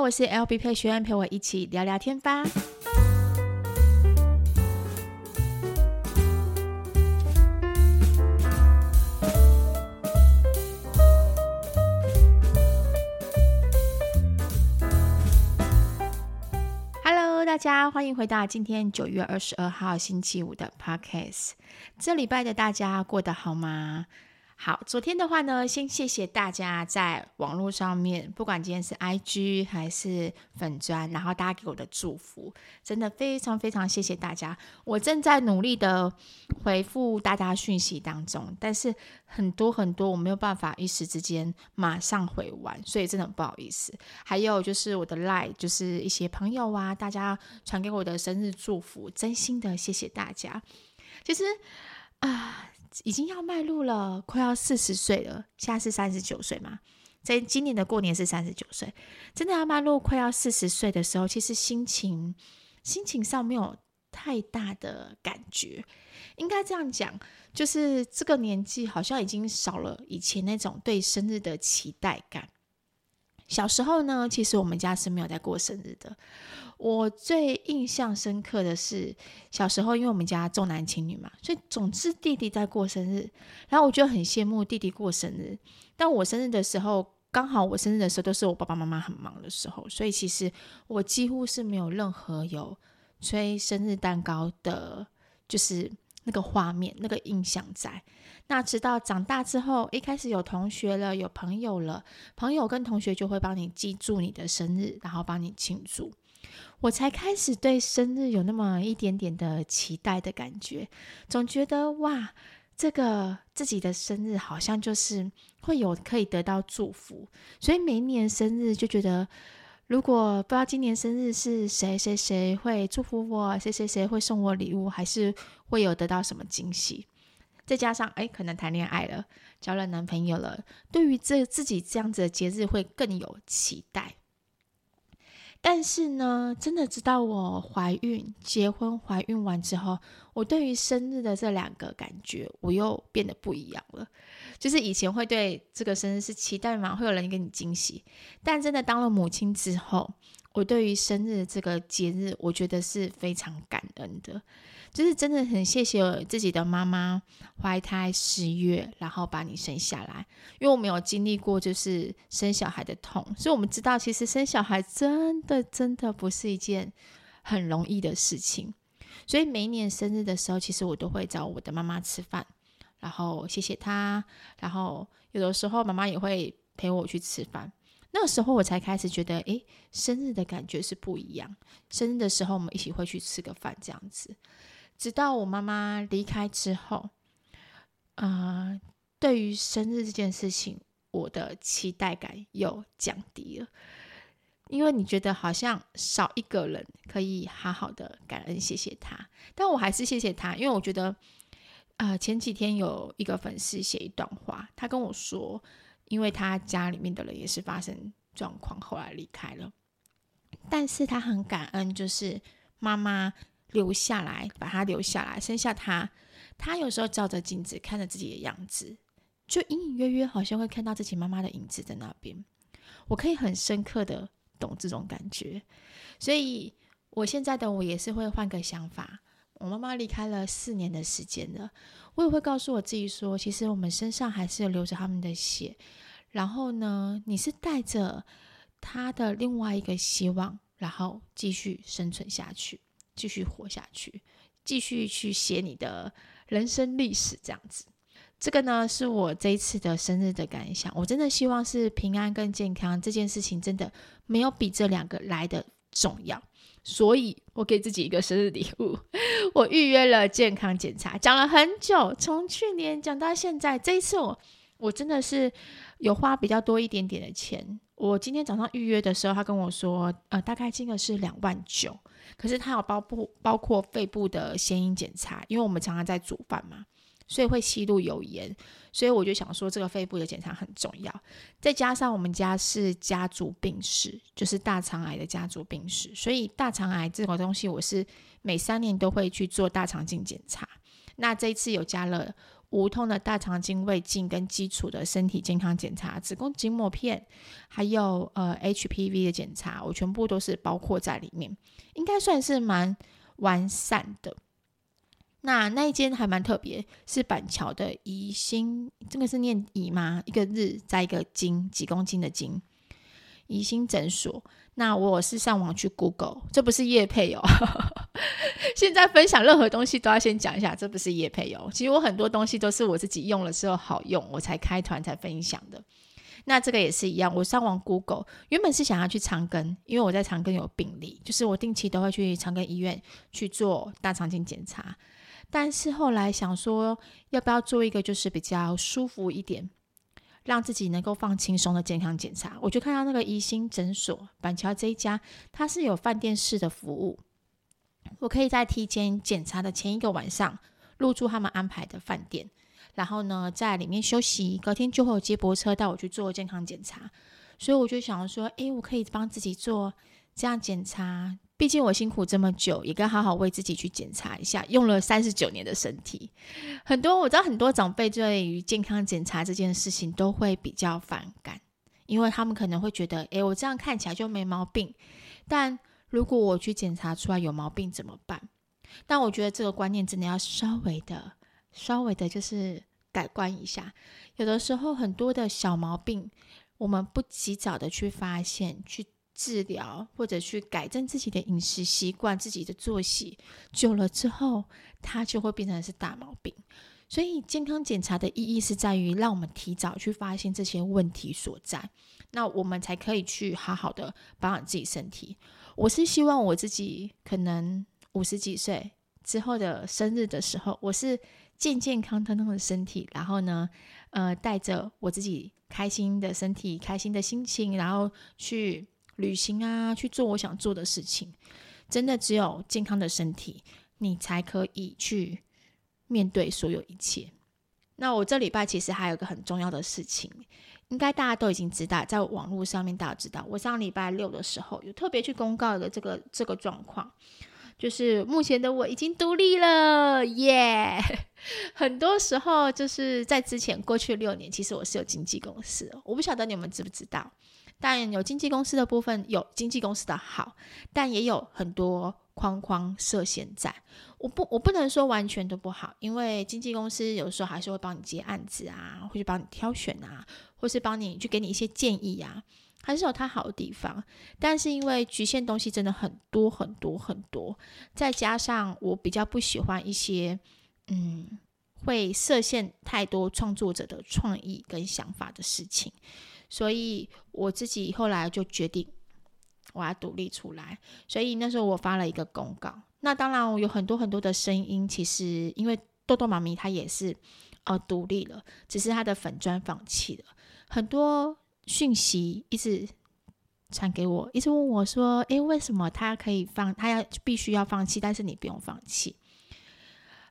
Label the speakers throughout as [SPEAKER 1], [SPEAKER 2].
[SPEAKER 1] 我是 LB 佩萱，陪我一起聊聊天吧。Hello，大家欢迎回到今天九月二十二号星期五的 Podcast。这礼拜的大家过得好吗？好，昨天的话呢，先谢谢大家在网络上面，不管今天是 IG 还是粉专，然后大家给我的祝福，真的非常非常谢谢大家。我正在努力的回复大家讯息当中，但是很多很多我没有办法一时之间马上回完，所以真的很不好意思。还有就是我的 Line，就是一些朋友啊，大家传给我的生日祝福，真心的谢谢大家。其实啊。已经要迈入了，快要四十岁了。现在是三十九岁嘛，在今年的过年是三十九岁，真的要迈入快要四十岁的时候，其实心情心情上没有太大的感觉。应该这样讲，就是这个年纪好像已经少了以前那种对生日的期待感。小时候呢，其实我们家是没有在过生日的。我最印象深刻的是小时候，因为我们家重男轻女嘛，所以总是弟弟在过生日，然后我就很羡慕弟弟过生日。但我生日的时候，刚好我生日的时候都是我爸爸妈妈很忙的时候，所以其实我几乎是没有任何有吹生日蛋糕的，就是那个画面、那个印象在。那直到长大之后，一开始有同学了，有朋友了，朋友跟同学就会帮你记住你的生日，然后帮你庆祝。我才开始对生日有那么一点点的期待的感觉，总觉得哇，这个自己的生日好像就是会有可以得到祝福，所以每一年生日就觉得，如果不知道今年生日是谁谁谁会祝福我，谁谁谁会送我礼物，还是会有得到什么惊喜，再加上哎，可能谈恋爱了，交了男朋友了，对于这自己这样子的节日会更有期待。但是呢，真的直到我怀孕、结婚、怀孕完之后，我对于生日的这两个感觉，我又变得不一样了。就是以前会对这个生日是期待嘛，会有人给你惊喜。但真的当了母亲之后，我对于生日这个节日，我觉得是非常感恩的。就是真的很谢谢自己的妈妈怀胎十月，然后把你生下来。因为我没有经历过就是生小孩的痛，所以我们知道其实生小孩真的真的不是一件很容易的事情。所以每一年生日的时候，其实我都会找我的妈妈吃饭，然后谢谢她。然后有的时候妈妈也会陪我去吃饭。那个时候我才开始觉得，诶，生日的感觉是不一样。生日的时候我们一起会去吃个饭，这样子。直到我妈妈离开之后，啊、呃，对于生日这件事情，我的期待感又降低了。因为你觉得好像少一个人可以好好的感恩谢谢他，但我还是谢谢他，因为我觉得，呃，前几天有一个粉丝写一段话，他跟我说，因为他家里面的人也是发生状况，后来离开了，但是他很感恩，就是妈妈。留下来，把他留下来，生下他。他有时候照着镜子看着自己的样子，就隐隐约约好像会看到自己妈妈的影子在那边。我可以很深刻的懂这种感觉，所以我现在的我也是会换个想法。我妈妈离开了四年的时间了，我也会告诉我自己说，其实我们身上还是流着他们的血。然后呢，你是带着他的另外一个希望，然后继续生存下去。继续活下去，继续去写你的人生历史，这样子。这个呢，是我这一次的生日的感想。我真的希望是平安跟健康，这件事情真的没有比这两个来的重要。所以我给自己一个生日礼物，我预约了健康检查，讲了很久，从去年讲到现在。这一次我我真的是有花比较多一点点的钱。我今天早上预约的时候，他跟我说，呃，大概金额是两万九。可是它有包不包括肺部的显影检查，因为我们常常在煮饭嘛，所以会吸入油烟，所以我就想说这个肺部的检查很重要。再加上我们家是家族病史，就是大肠癌的家族病史，所以大肠癌这个东西我是每三年都会去做大肠镜检查。那这一次有加了无痛的大肠镜胃镜跟基础的身体健康检查、子宫颈膜片，还有呃 HPV 的检查，我全部都是包括在里面，应该算是蛮完善的。那那一间还蛮特别，是板桥的怡心，这个是念怡吗？一个日在一个斤，几公斤的斤，怡心诊所。那我是上网去 Google，这不是业配哦。现在分享任何东西都要先讲一下，这不是业配哦。其实我很多东西都是我自己用了之后好用，我才开团才分享的。那这个也是一样，我上网 Google，原本是想要去长庚，因为我在长庚有病历，就是我定期都会去长庚医院去做大肠镜检查。但是后来想说，要不要做一个就是比较舒服一点，让自己能够放轻松的健康检查？我就看到那个宜心诊所板桥这一家，它是有饭店式的服务，我可以在提前检查的前一个晚上入住他们安排的饭店，然后呢在里面休息，隔天就会有接驳车带我去做健康检查。所以我就想说，诶，我可以帮自己做这样检查。毕竟我辛苦这么久，也该好好为自己去检查一下。用了三十九年的身体，很多我知道很多长辈对于健康检查这件事情都会比较反感，因为他们可能会觉得，诶，我这样看起来就没毛病。但如果我去检查出来有毛病怎么办？但我觉得这个观念真的要稍微的、稍微的，就是改观一下。有的时候很多的小毛病，我们不及早的去发现，去。治疗或者去改正自己的饮食习惯、自己的作息，久了之后，它就会变成是大毛病。所以，健康检查的意义是在于让我们提早去发现这些问题所在，那我们才可以去好好的保养自己身体。我是希望我自己可能五十几岁之后的生日的时候，我是健健康康的身体，然后呢，呃，带着我自己开心的身体、开心的心情，然后去。旅行啊，去做我想做的事情，真的只有健康的身体，你才可以去面对所有一切。那我这礼拜其实还有个很重要的事情，应该大家都已经知道，在网络上面大家知道，我上礼拜六的时候有特别去公告的这个这个状况，就是目前的我已经独立了，耶、很多时候就是在之前过去六年，其实我是有经纪公司，我不晓得你们知不知道。但有经纪公司的部分，有经纪公司的好，但也有很多框框设限在。我不，我不能说完全都不好，因为经纪公司有时候还是会帮你接案子啊，或是帮你挑选啊，或是帮你去给你一些建议呀，还是有它好的地方。但是因为局限东西真的很多很多很多，再加上我比较不喜欢一些，嗯，会设限太多创作者的创意跟想法的事情。所以我自己后来就决定，我要独立出来。所以那时候我发了一个公告。那当然，我有很多很多的声音。其实因为豆豆妈咪她也是呃独立了，只是她的粉砖放弃了。很多讯息一直传给我，一直问我说：“诶，为什么她可以放？她要必须要放弃，但是你不用放弃。”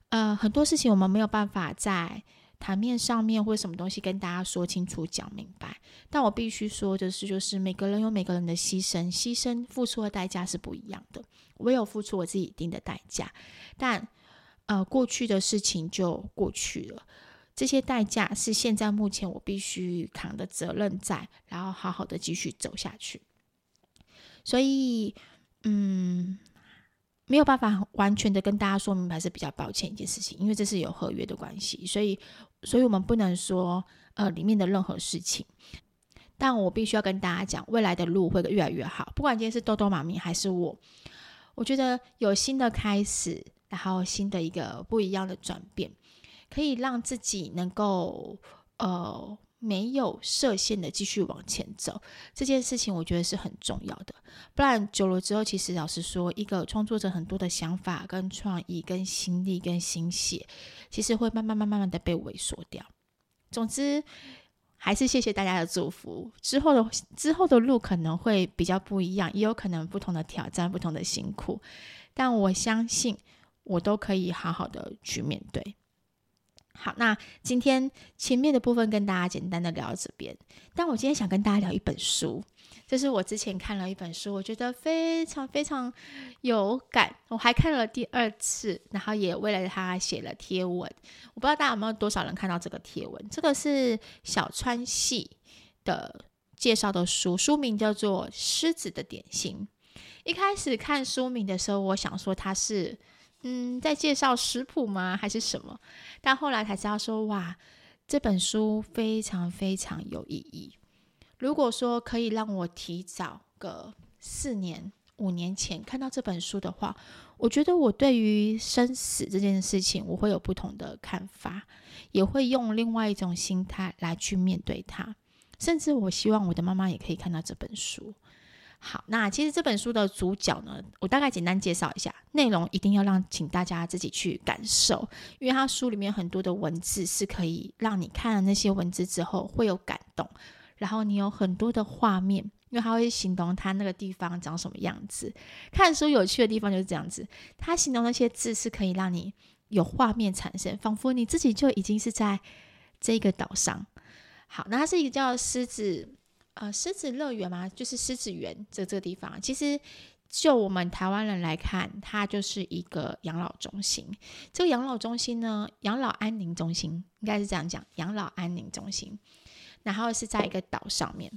[SPEAKER 1] 呃，很多事情我们没有办法在。台面上面或什么东西跟大家说清楚讲明白，但我必须说的是，就是每个人有每个人的牺牲，牺牲付出的代价是不一样的。我有付出我自己一定的代价，但呃过去的事情就过去了，这些代价是现在目前我必须扛的责任在，然后好好的继续走下去。所以，嗯。没有办法完全的跟大家说明白是比较抱歉一件事情，因为这是有合约的关系，所以，所以我们不能说呃里面的任何事情。但我必须要跟大家讲，未来的路会越来越好。不管今天是豆豆妈咪还是我，我觉得有新的开始，然后新的一个不一样的转变，可以让自己能够呃。没有设限的继续往前走，这件事情我觉得是很重要的。不然久了之后，其实老实说，一个创作者很多的想法、跟创意、跟心力、跟心血，其实会慢慢、慢慢、慢的被萎缩掉。总之，还是谢谢大家的祝福。之后的之后的路可能会比较不一样，也有可能不同的挑战、不同的辛苦，但我相信我都可以好好的去面对。好，那今天前面的部分跟大家简单的聊到这边，但我今天想跟大家聊一本书，这是我之前看了一本书，我觉得非常非常有感，我还看了第二次，然后也为了它写了贴文。我不知道大家有没有多少人看到这个贴文，这个是小川系的介绍的书，书名叫做《狮子的点心》。一开始看书名的时候，我想说它是。嗯，在介绍食谱吗？还是什么？但后来才知道说，哇，这本书非常非常有意义。如果说可以让我提早个四年、五年前看到这本书的话，我觉得我对于生死这件事情，我会有不同的看法，也会用另外一种心态来去面对它。甚至我希望我的妈妈也可以看到这本书。好，那其实这本书的主角呢，我大概简单介绍一下，内容一定要让请大家自己去感受，因为它书里面很多的文字是可以让你看了那些文字之后会有感动，然后你有很多的画面，因为它会形容它那个地方长什么样子。看书有趣的地方就是这样子，它形容那些字是可以让你有画面产生，仿佛你自己就已经是在这个岛上。好，那它是一个叫狮子。呃，狮子乐园嘛，就是狮子园这这个地方。其实，就我们台湾人来看，它就是一个养老中心。这个养老中心呢，养老安宁中心应该是这样讲，养老安宁中心。然后是在一个岛上面，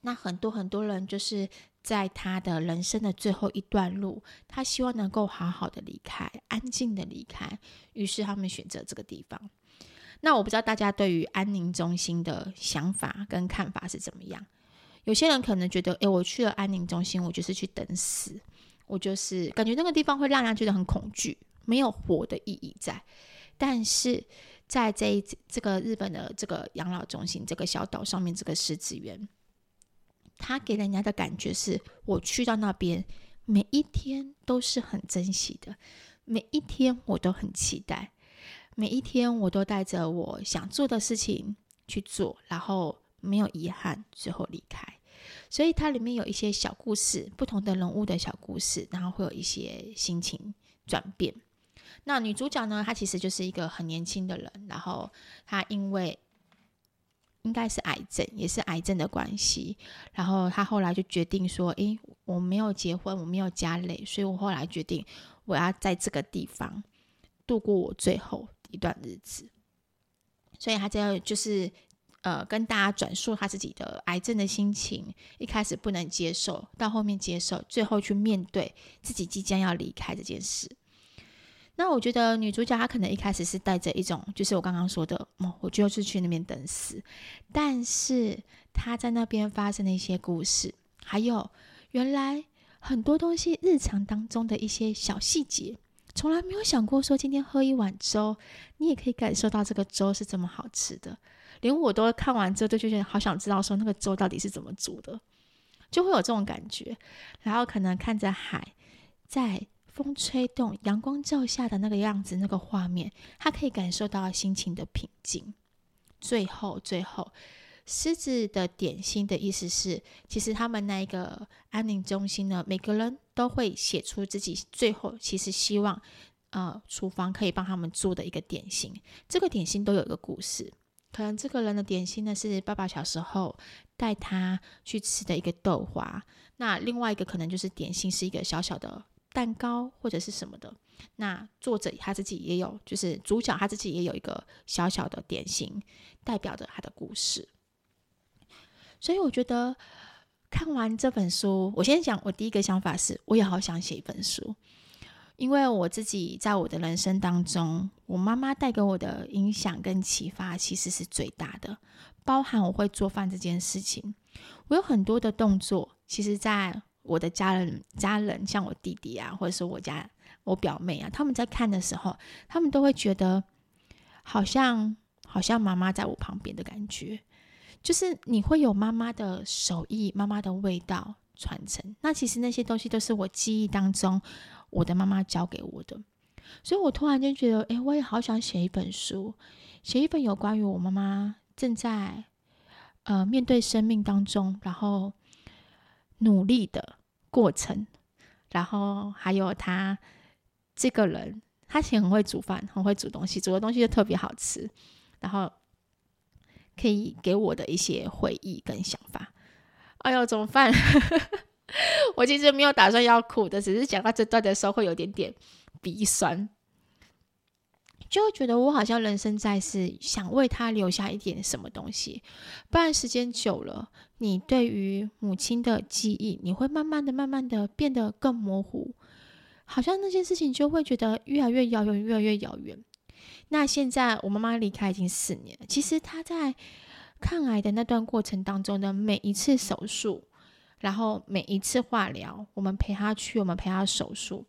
[SPEAKER 1] 那很多很多人就是在他的人生的最后一段路，他希望能够好好的离开，安静的离开，于是他们选择这个地方。那我不知道大家对于安宁中心的想法跟看法是怎么样？有些人可能觉得，诶，我去了安宁中心，我就是去等死，我就是感觉那个地方会让人觉得很恐惧，没有活的意义在。但是在这一这个日本的这个养老中心这个小岛上面，这个狮子园，他给人家的感觉是，我去到那边，每一天都是很珍惜的，每一天我都很期待。每一天，我都带着我想做的事情去做，然后没有遗憾，最后离开。所以它里面有一些小故事，不同的人物的小故事，然后会有一些心情转变。那女主角呢，她其实就是一个很年轻的人，然后她因为应该是癌症，也是癌症的关系，然后她后来就决定说：“诶，我没有结婚，我没有家累，所以我后来决定我要在这个地方度过我最后。”一段日子，所以他这样就是呃，跟大家转述他自己的癌症的心情。一开始不能接受，到后面接受，最后去面对自己即将要离开这件事。那我觉得女主角她可能一开始是带着一种，就是我刚刚说的，哦，我就是去那边等死。但是她在那边发生的一些故事，还有原来很多东西日常当中的一些小细节。从来没有想过说今天喝一碗粥，你也可以感受到这个粥是这么好吃的。连我都看完之后，都觉得好想知道说那个粥到底是怎么煮的，就会有这种感觉。然后可能看着海在风吹动、阳光照下的那个样子，那个画面，他可以感受到心情的平静。最后，最后。狮子的点心的意思是，其实他们那一个安宁中心呢，每个人都会写出自己最后其实希望，呃，厨房可以帮他们做的一个点心。这个点心都有一个故事，可能这个人的点心呢是爸爸小时候带他去吃的一个豆花，那另外一个可能就是点心是一个小小的蛋糕或者是什么的。那作者他自己也有，就是主角他自己也有一个小小的点心，代表着他的故事。所以我觉得看完这本书，我先讲，我第一个想法是，我也好想写一本书，因为我自己在我的人生当中，我妈妈带给我的影响跟启发其实是最大的，包含我会做饭这件事情，我有很多的动作，其实在我的家人家人，像我弟弟啊，或者是我家我表妹啊，他们在看的时候，他们都会觉得好像好像妈妈在我旁边的感觉。就是你会有妈妈的手艺、妈妈的味道传承。那其实那些东西都是我记忆当中我的妈妈教给我的。所以我突然间觉得，诶，我也好想写一本书，写一本有关于我妈妈正在呃面对生命当中，然后努力的过程，然后还有她这个人他其实很会煮饭，很会煮东西，煮的东西就特别好吃，然后可以给我的一些回忆跟想法。哎呦，怎么办？我其实没有打算要哭的，只是讲到这段的时候会有点点鼻酸。就会觉得我好像人生在世，想为他留下一点什么东西，不然时间久了，你对于母亲的记忆，你会慢慢的、慢慢的变得更模糊，好像那些事情就会觉得越来越遥远，越来越遥远。那现在我妈妈离开已经四年，其实她在抗癌的那段过程当中的每一次手术，然后每一次化疗，我们陪她去，我们陪她手术。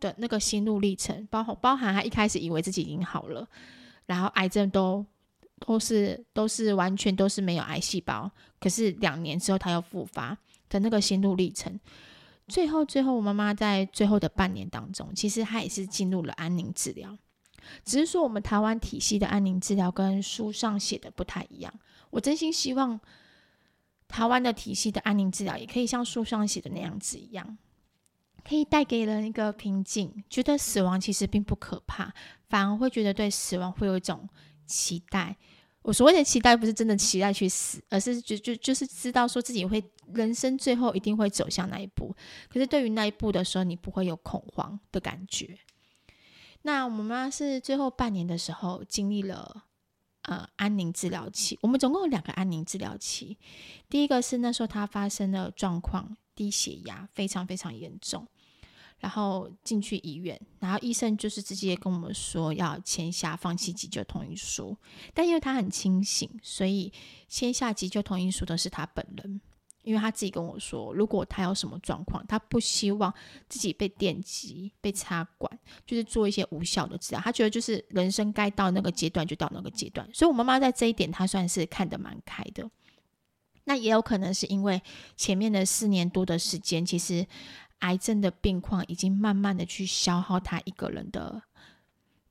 [SPEAKER 1] 的那个心路历程，包括包含她一开始以为自己已经好了，然后癌症都都是都是完全都是没有癌细胞，可是两年之后她又复发的那个心路历程，最后最后我妈妈在最后的半年当中，其实她也是进入了安宁治疗，只是说我们台湾体系的安宁治疗跟书上写的不太一样，我真心希望台湾的体系的安宁治疗也可以像书上写的那样子一样。可以带给人一个平静，觉得死亡其实并不可怕，反而会觉得对死亡会有一种期待。我所谓的期待，不是真的期待去死，而是就就就是知道说自己会人生最后一定会走向那一步。可是对于那一步的时候，你不会有恐慌的感觉。那我们妈是最后半年的时候经历了呃安宁治疗期，我们总共有两个安宁治疗期。第一个是那时候她发生了状况。低血压非常非常严重，然后进去医院，然后医生就是直接跟我们说要签下放弃急救同意书。但因为她很清醒，所以签下急救同意书的是她本人。因为他自己跟我说，如果他有什么状况，他不希望自己被电击、被插管，就是做一些无效的治疗。他觉得就是人生该到那个阶段就到那个阶段。所以我妈妈在这一点，她算是看得蛮开的。那也有可能是因为前面的四年多的时间，其实癌症的病况已经慢慢的去消耗他一个人的，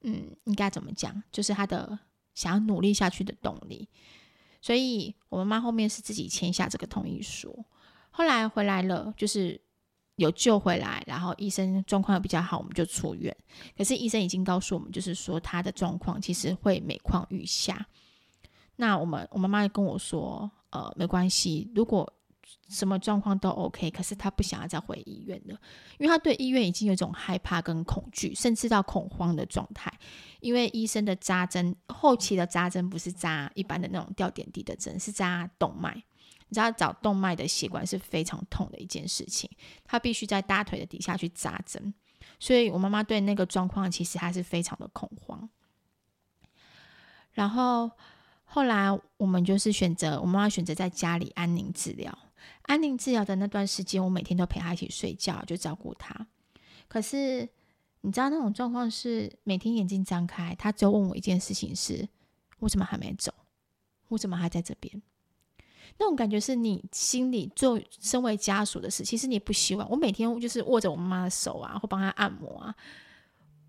[SPEAKER 1] 嗯，应该怎么讲？就是他的想要努力下去的动力。所以我妈妈后面是自己签下这个同意书，后来回来了，就是有救回来，然后医生状况比较好，我们就出院。可是医生已经告诉我们，就是说他的状况其实会每况愈下。那我们我妈妈跟我说。呃，没关系，如果什么状况都 OK，可是他不想要再回医院了，因为他对医院已经有一种害怕跟恐惧，甚至到恐慌的状态。因为医生的扎针，后期的扎针不是扎一般的那种吊点滴的针，是扎动脉。你知道找动脉的血管是非常痛的一件事情，他必须在大腿的底下去扎针，所以我妈妈对那个状况其实还是非常的恐慌。然后。后来我们就是选择，我妈妈选择在家里安宁治疗。安宁治疗的那段时间，我每天都陪他一起睡觉，就照顾他。可是你知道那种状况是，每天眼睛张开，他只有问我一件事情是：是我怎么还没走？我怎么还在这边？那种感觉是你心里做身为家属的事，其实你不希望。我每天就是握着我妈妈的手啊，或帮她按摩啊，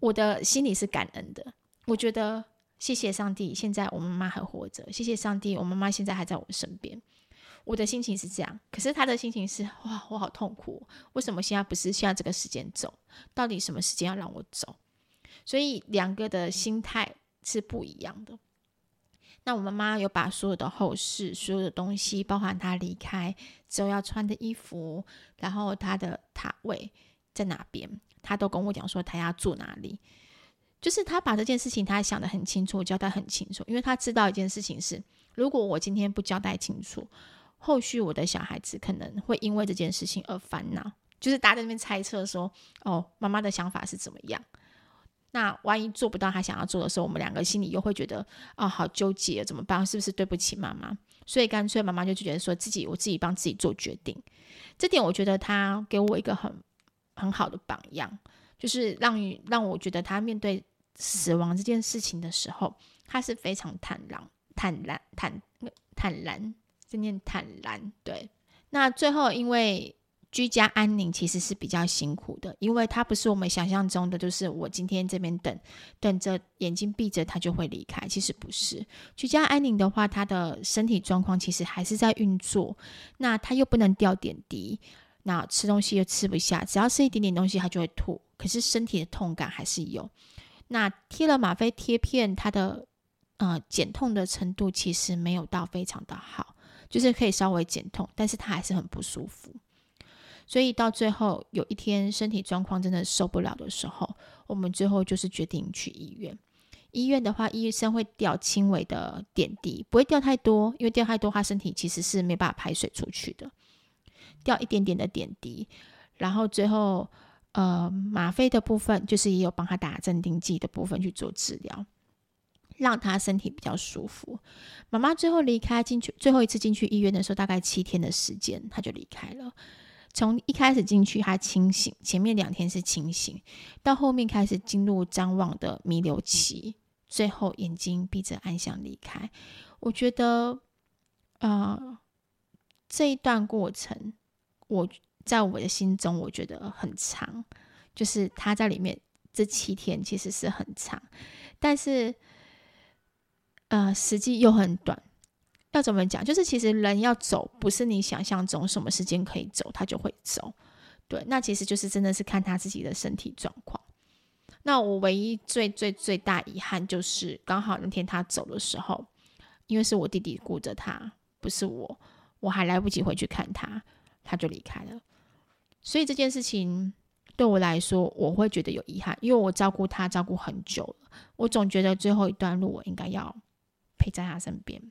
[SPEAKER 1] 我的心里是感恩的。我觉得。谢谢上帝，现在我妈妈还活着。谢谢上帝，我妈妈现在还在我身边。我的心情是这样，可是他的心情是：哇，我好痛苦。为什么现在不是现在这个时间走？到底什么时间要让我走？所以两个的心态是不一样的。那我妈妈有把所有的后事、所有的东西，包含她离开之后要穿的衣服，然后她的塔位在哪边，她都跟我讲说她要住哪里。就是他把这件事情他想得很清楚，交代很清楚，因为他知道一件事情是，如果我今天不交代清楚，后续我的小孩子可能会因为这件事情而烦恼。就是大家在那边猜测说，哦，妈妈的想法是怎么样？那万一做不到他想要做的时候，我们两个心里又会觉得，哦，好纠结，怎么办？是不是对不起妈妈？所以干脆妈妈就觉得说自己，我自己帮自己做决定。这点我觉得他给我一个很很好的榜样，就是让让我觉得他面对。死亡这件事情的时候，他是非常坦然、坦然、坦坦然，这念坦然。对，那最后因为居家安宁其实是比较辛苦的，因为他不是我们想象中的，就是我今天这边等等着，眼睛闭着他就会离开。其实不是，居家安宁的话，他的身体状况其实还是在运作，那他又不能吊点滴，那吃东西又吃不下，只要吃一点点东西他就会吐，可是身体的痛感还是有。那贴了吗啡贴片，它的呃减痛的程度其实没有到非常的好，就是可以稍微减痛，但是他还是很不舒服。所以到最后有一天身体状况真的受不了的时候，我们最后就是决定去医院。医院的话，医生会吊轻微的点滴，不会吊太多，因为吊太多，他身体其实是没办法排水出去的。吊一点点的点滴，然后最后呃吗啡的部分，就是也有帮他打镇定剂的部分去做治疗，让他身体比较舒服。妈妈最后离开进去，最后一次进去医院的时候，大概七天的时间，他就离开了。从一开始进去，他清醒，前面两天是清醒，到后面开始进入张望的弥留期，最后眼睛闭着安详离开。我觉得，呃，这一段过程，我在我的心中，我觉得很长，就是他在里面这七天其实是很长，但是，呃，实际又很短。要怎么讲？就是其实人要走，不是你想象中什么时间可以走，他就会走。对，那其实就是真的是看他自己的身体状况。那我唯一最最最大遗憾就是，刚好那天他走的时候，因为是我弟弟顾着他，不是我，我还来不及回去看他，他就离开了。所以这件事情对我来说，我会觉得有遗憾，因为我照顾他照顾很久了，我总觉得最后一段路我应该要陪在他身边。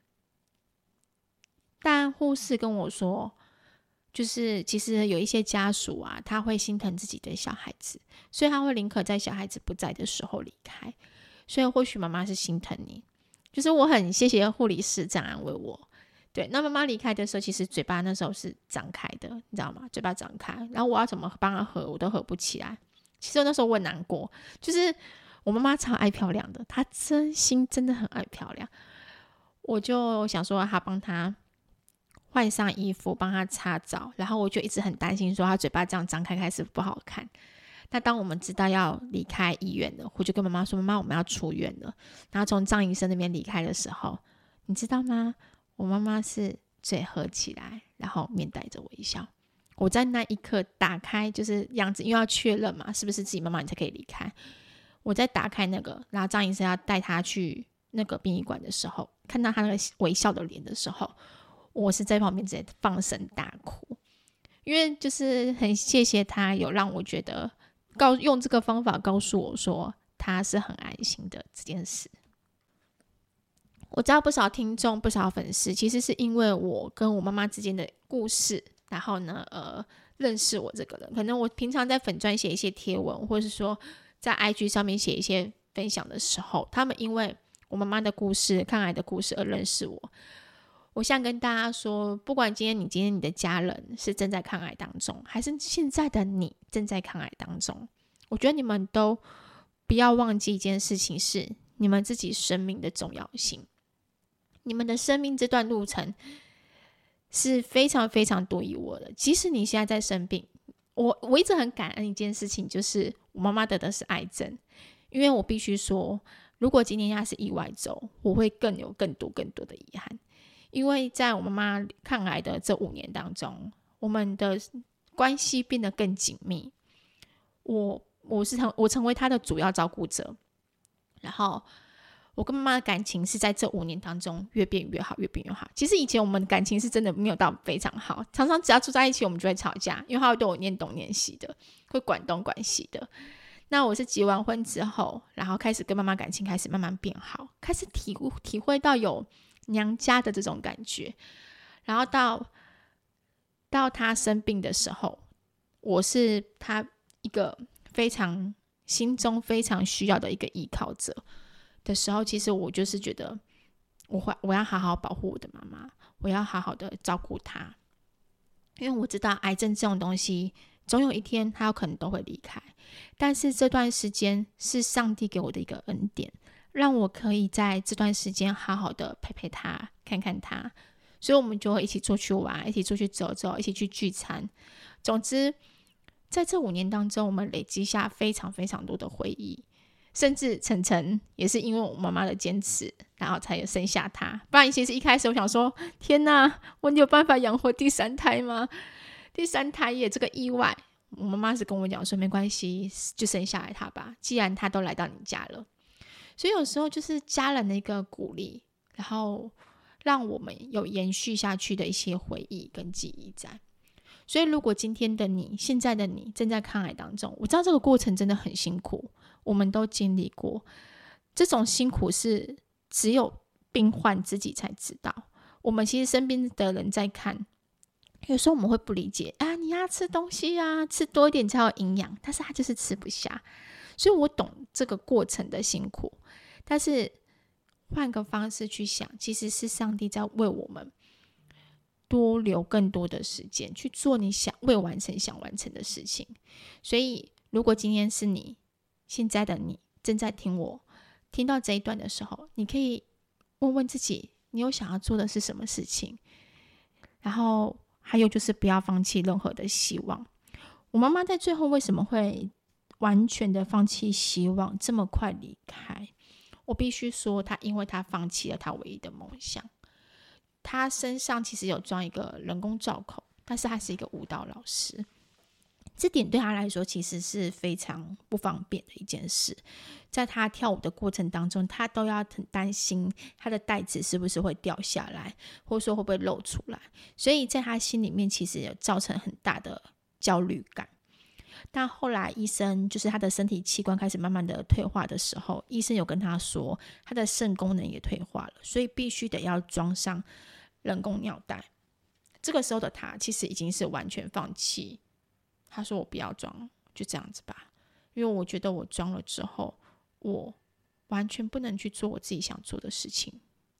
[SPEAKER 1] 但护士跟我说，就是其实有一些家属啊，他会心疼自己的小孩子，所以他会宁可在小孩子不在的时候离开。所以或许妈妈是心疼你，就是我很谢谢护理师这样安慰我。对，那妈妈离开的时候，其实嘴巴那时候是张开的，你知道吗？嘴巴张开，然后我要怎么帮她合，我都合不起来。其实我那时候我很难过，就是我妈妈超爱漂亮的，她真心真的很爱漂亮。我就想说，他帮她。换上衣服，帮他擦澡，然后我就一直很担心，说他嘴巴这样张开开是不好看。那当我们知道要离开医院了，我就跟妈妈说：“妈妈，我们要出院了。”然后从张医生那边离开的时候，你知道吗？我妈妈是嘴合起来，然后面带着微笑。我在那一刻打开，就是样子，因为要确认嘛，是不是自己妈妈你才可以离开。我在打开那个，然后张医生要带他去那个殡仪馆的时候，看到他那个微笑的脸的时候。我是在旁边直接放声大哭，因为就是很谢谢他有让我觉得告用这个方法告诉我说他是很安心的这件事。我知道不少听众、不少粉丝，其实是因为我跟我妈妈之间的故事，然后呢，呃，认识我这个人。可能我平常在粉专写一些贴文，或是说在 IG 上面写一些分享的时候，他们因为我妈妈的故事、抗癌的故事而认识我。我想跟大家说，不管今天你今天你的家人是正在抗癌当中，还是现在的你正在抗癌当中，我觉得你们都不要忘记一件事情，是你们自己生命的重要性。你们的生命这段路程是非常非常独一无二的。即使你现在在生病，我我一直很感恩一件事情，就是我妈妈得的是癌症，因为我必须说，如果今天她是意外走，我会更有更多更多的遗憾。因为在我妈妈抗癌的这五年当中，我们的关系变得更紧密。我我是成我成为她的主要照顾者，然后我跟妈妈的感情是在这五年当中越变越好，越变越好。其实以前我们感情是真的没有到非常好，常常只要住在一起，我们就会吵架，因为她会对我念东念西的，会管东管西的。那我是结完婚之后，然后开始跟妈妈感情开始慢慢变好，开始体体会到有。娘家的这种感觉，然后到到他生病的时候，我是他一个非常心中非常需要的一个依靠者的时候，其实我就是觉得我会我要好好保护我的妈妈，我要好好的照顾她，因为我知道癌症这种东西，总有一天他有可能都会离开，但是这段时间是上帝给我的一个恩典。让我可以在这段时间好好的陪陪他，看看他，所以我们就会一起出去玩，一起出去走走，一起去聚餐。总之，在这五年当中，我们累积下非常非常多的回忆，甚至晨晨也是因为我妈妈的坚持，然后才有生下他。不然，其实一开始我想说，天哪，我有办法养活第三胎吗？第三胎也这个意外，我妈妈是跟我讲说，没关系，就生下来他吧。既然他都来到你家了，所以有时候就是家人的一个鼓励，然后让我们有延续下去的一些回忆跟记忆在。所以，如果今天的你，现在的你正在抗癌当中，我知道这个过程真的很辛苦，我们都经历过。这种辛苦是只有病患自己才知道。我们其实身边的人在看。有时候我们会不理解啊，你要吃东西啊，吃多一点才有营养，但是他就是吃不下，所以我懂这个过程的辛苦，但是换个方式去想，其实是上帝在为我们多留更多的时间去做你想未完成、想完成的事情。所以，如果今天是你现在的你正在听我听到这一段的时候，你可以问问自己，你有想要做的是什么事情，然后。还有就是不要放弃任何的希望。我妈妈在最后为什么会完全的放弃希望，这么快离开？我必须说，她因为她放弃了她唯一的梦想。她身上其实有装一个人工造口，但是她是一个舞蹈老师。这点对他来说其实是非常不方便的一件事，在他跳舞的过程当中，他都要很担心他的带子是不是会掉下来，或者说会不会露出来，所以在他心里面其实也造成很大的焦虑感。但后来医生就是他的身体器官开始慢慢的退化的时候，医生有跟他说他的肾功能也退化了，所以必须得要装上人工尿袋。这个时候的他其实已经是完全放弃。他说：“我不要装，就这样子吧，因为我觉得我装了之后，我完全不能去做我自己想做的事情。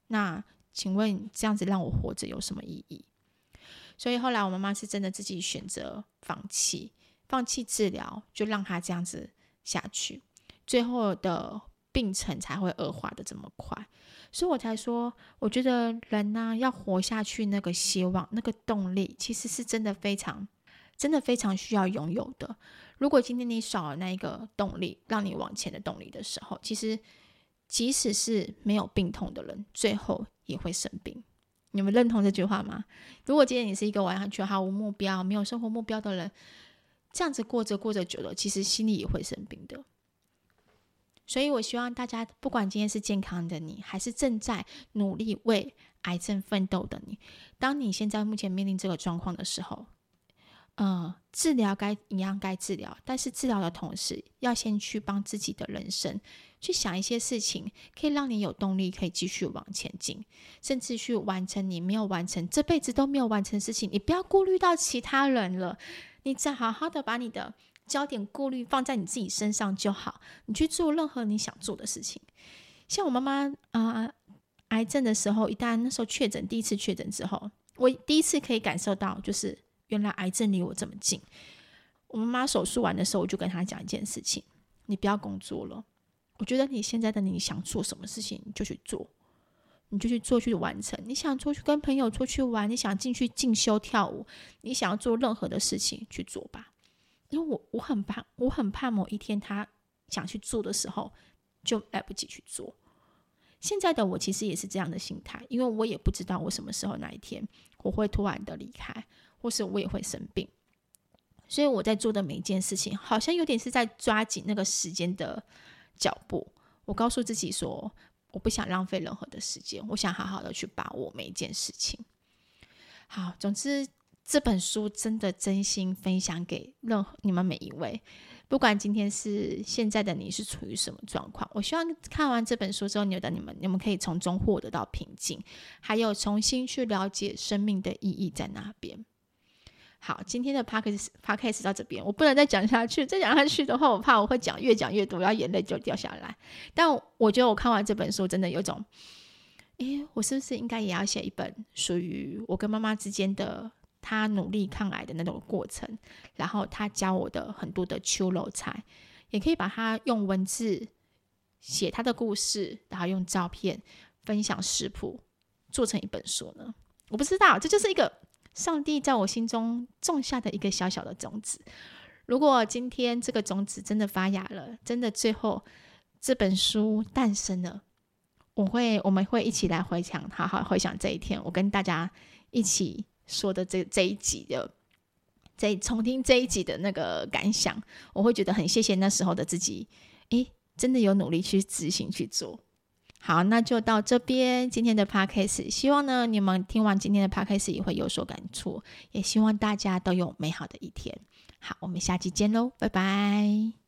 [SPEAKER 1] 那请问这样子让我活着有什么意义？所以后来我妈妈是真的自己选择放弃，放弃治疗，就让他这样子下去，最后的病程才会恶化的这么快。所以我才说，我觉得人呢，要活下去，那个希望，那个动力，其实是真的非常。”真的非常需要拥有的。如果今天你少了那一个动力，让你往前的动力的时候，其实即使是没有病痛的人，最后也会生病。你们认同这句话吗？如果今天你是一个完全毫无目标、没有生活目标的人，这样子过着过着久了，其实心里也会生病的。所以我希望大家，不管今天是健康的你，还是正在努力为癌症奋斗的你，当你现在目前面临这个状况的时候，嗯，治疗该一样该治疗，但是治疗的同时，要先去帮自己的人生去想一些事情，可以让你有动力，可以继续往前进，甚至去完成你没有完成这辈子都没有完成的事情。你不要顾虑到其他人了，你再好好的把你的焦点顾虑放在你自己身上就好。你去做任何你想做的事情。像我妈妈啊，癌症的时候，一旦那时候确诊，第一次确诊之后，我第一次可以感受到就是。原来癌症离我这么近。我妈妈手术完的时候，我就跟她讲一件事情：你不要工作了。我觉得你现在的你想做什么事情，你就去做，你就去做去完成。你想出去跟朋友出去玩，你想进去进修跳舞，你想要做任何的事情去做吧。因为我我很怕，我很怕某一天他想去做的时候就来不及去做。现在的我其实也是这样的心态，因为我也不知道我什么时候哪一天我会突然的离开。或是我也会生病，所以我在做的每一件事情，好像有点是在抓紧那个时间的脚步。我告诉自己说，我不想浪费任何的时间，我想好好的去把握每一件事情。好，总之这本书真的真心分享给任何你们每一位，不管今天是现在的你是处于什么状况，我希望看完这本书之后，你的你们你们可以从中获得到平静，还有重新去了解生命的意义在哪边。好，今天的 podcast podcast 到这边，我不能再讲下去。再讲下去的话，我怕我会讲越讲越多，然后眼泪就掉下来。但我觉得我看完这本书，真的有种，诶，我是不是应该也要写一本属于我跟妈妈之间的，她努力抗癌的那种过程，然后她教我的很多的秋楼菜，也可以把它用文字写她的故事，然后用照片分享食谱，做成一本书呢？我不知道，这就是一个。上帝在我心中种下的一个小小的种子，如果今天这个种子真的发芽了，真的最后这本书诞生了，我会我们会一起来回想，好好回想这一天，我跟大家一起说的这这一集的在重听这一集的那个感想，我会觉得很谢谢那时候的自己，诶，真的有努力去执行去做。好，那就到这边今天的 podcast，希望呢你们听完今天的 podcast 也会有所感触，也希望大家都有美好的一天。好，我们下期见喽，拜拜。